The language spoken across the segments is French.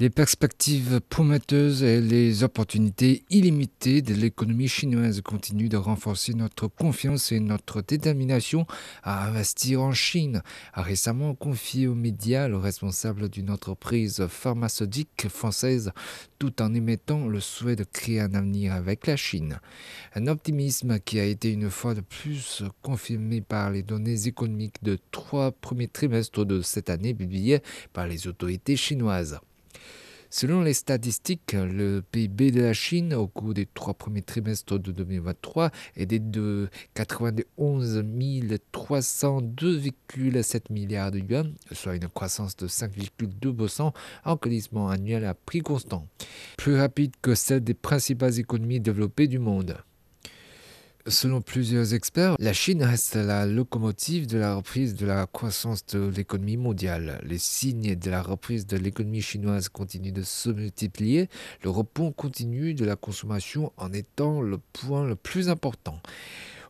Les perspectives prometteuses et les opportunités illimitées de l'économie chinoise continuent de renforcer notre confiance et notre détermination à investir en Chine, a récemment confié aux médias le responsable d'une entreprise pharmaceutique française tout en émettant le souhait de créer un avenir avec la Chine. Un optimisme qui a été une fois de plus confirmé par les données économiques de trois premiers trimestres de cette année publiées par les autorités chinoises. Selon les statistiques, le PIB de la Chine au cours des trois premiers trimestres de 2023 était de 91 302,7 milliards de yuan, soit une croissance de 5,2% en glissement annuel à prix constant, plus rapide que celle des principales économies développées du monde. Selon plusieurs experts, la Chine reste la locomotive de la reprise de la croissance de l'économie mondiale. Les signes de la reprise de l'économie chinoise continuent de se multiplier. Le repos continu de la consommation en étant le point le plus important.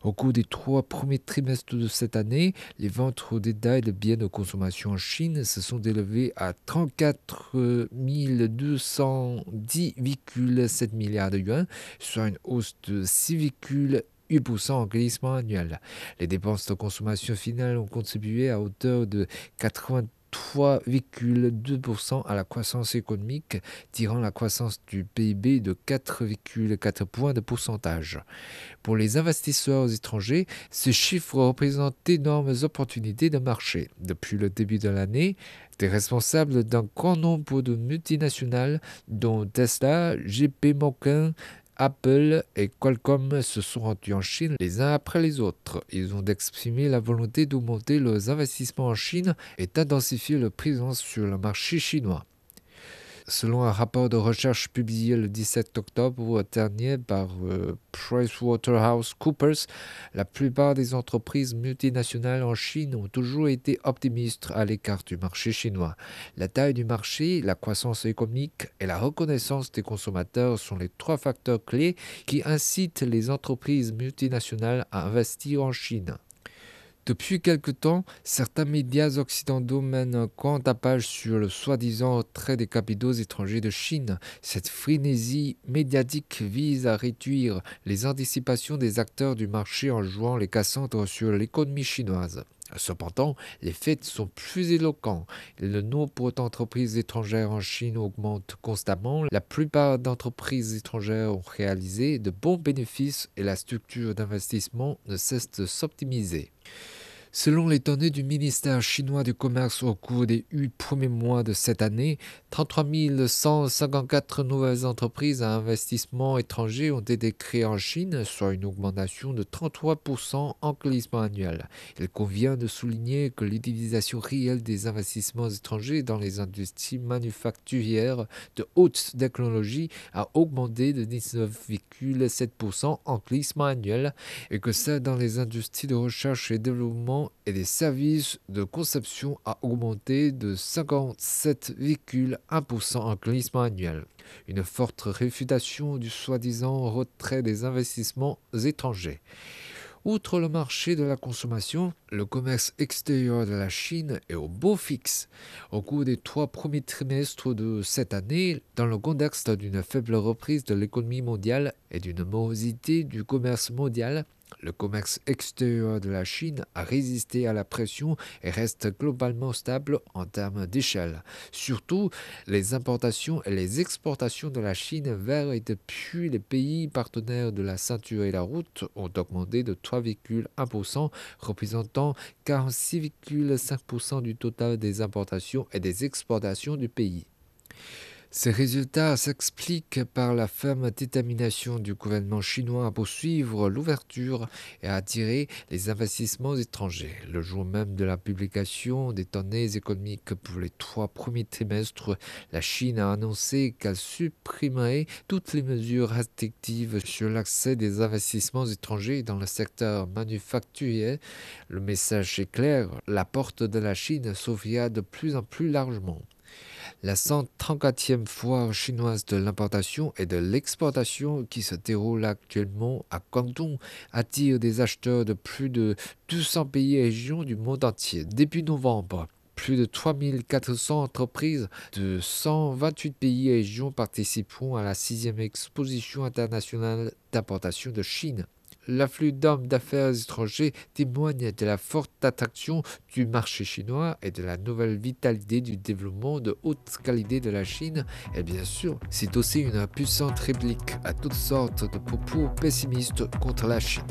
Au cours des trois premiers trimestres de cette année, les ventes au détail de biens de consommation en Chine se sont élevées à 34 210,7 milliards de yuan, soit une hausse de 6,1% en glissement annuel. Les dépenses de consommation finale ont contribué à hauteur de 83,2% à la croissance économique, tirant la croissance du PIB de 4,4 points de pourcentage. Pour les investisseurs étrangers, ce chiffre représente d'énormes opportunités de marché. Depuis le début de l'année, des responsables d'un grand nombre de multinationales, dont Tesla, GP Morgan, Apple et Qualcomm se sont rendus en Chine les uns après les autres. Ils ont exprimé la volonté d'augmenter leurs investissements en Chine et d'intensifier leur présence sur le marché chinois. Selon un rapport de recherche publié le 17 octobre dernier par euh, PricewaterhouseCoopers, la plupart des entreprises multinationales en Chine ont toujours été optimistes à l'écart du marché chinois. La taille du marché, la croissance économique et la reconnaissance des consommateurs sont les trois facteurs clés qui incitent les entreprises multinationales à investir en Chine. Depuis quelque temps, certains médias occidentaux mènent un grand tapage sur le soi-disant retrait des capitaux étrangers de Chine. Cette frénésie médiatique vise à réduire les anticipations des acteurs du marché en jouant les cassandres sur l'économie chinoise. Cependant, les faits sont plus éloquents. Le nombre d'entreprises étrangères en Chine augmente constamment. La plupart d'entreprises étrangères ont réalisé de bons bénéfices et la structure d'investissement ne cesse de s'optimiser. Selon les données du ministère chinois du Commerce au cours des huit premiers mois de cette année, 33 154 nouvelles entreprises à investissement étranger ont été créées en Chine, soit une augmentation de 33% en glissement annuel. Il convient de souligner que l'utilisation réelle des investissements étrangers dans les industries manufacturières de haute technologie a augmenté de 19,7% en glissement annuel et que celle dans les industries de recherche et développement et des services de conception a augmenté de 57,1% en glissement annuel. Une forte réfutation du soi-disant retrait des investissements étrangers. Outre le marché de la consommation, le commerce extérieur de la Chine est au beau fixe. Au cours des trois premiers trimestres de cette année, dans le contexte d'une faible reprise de l'économie mondiale et d'une morosité du commerce mondial, le commerce extérieur de la Chine a résisté à la pression et reste globalement stable en termes d'échelle. Surtout, les importations et les exportations de la Chine vers et depuis les pays partenaires de la ceinture et la route ont augmenté de 3,1%, représentant 46,5% du total des importations et des exportations du pays. Ces résultats s'expliquent par la ferme détermination du gouvernement chinois à poursuivre l'ouverture et à attirer les investissements étrangers. Le jour même de la publication des données économiques pour les trois premiers trimestres, la Chine a annoncé qu'elle supprimerait toutes les mesures restrictives sur l'accès des investissements étrangers dans le secteur manufacturier. Le message est clair, la porte de la Chine s'ouvrira de plus en plus largement. La 134e foire chinoise de l'importation et de l'exportation qui se déroule actuellement à Guangdong attire des acheteurs de plus de 200 pays et régions du monde entier. Début novembre, plus de 3400 entreprises de 128 pays et régions participeront à la sixième exposition internationale d'importation de Chine l'afflux d'hommes d'affaires étrangers témoigne de la forte attraction du marché chinois et de la nouvelle vitalité du développement de haute qualité de la Chine. Et bien sûr, c'est aussi une puissante réplique à toutes sortes de propos pessimistes contre la Chine.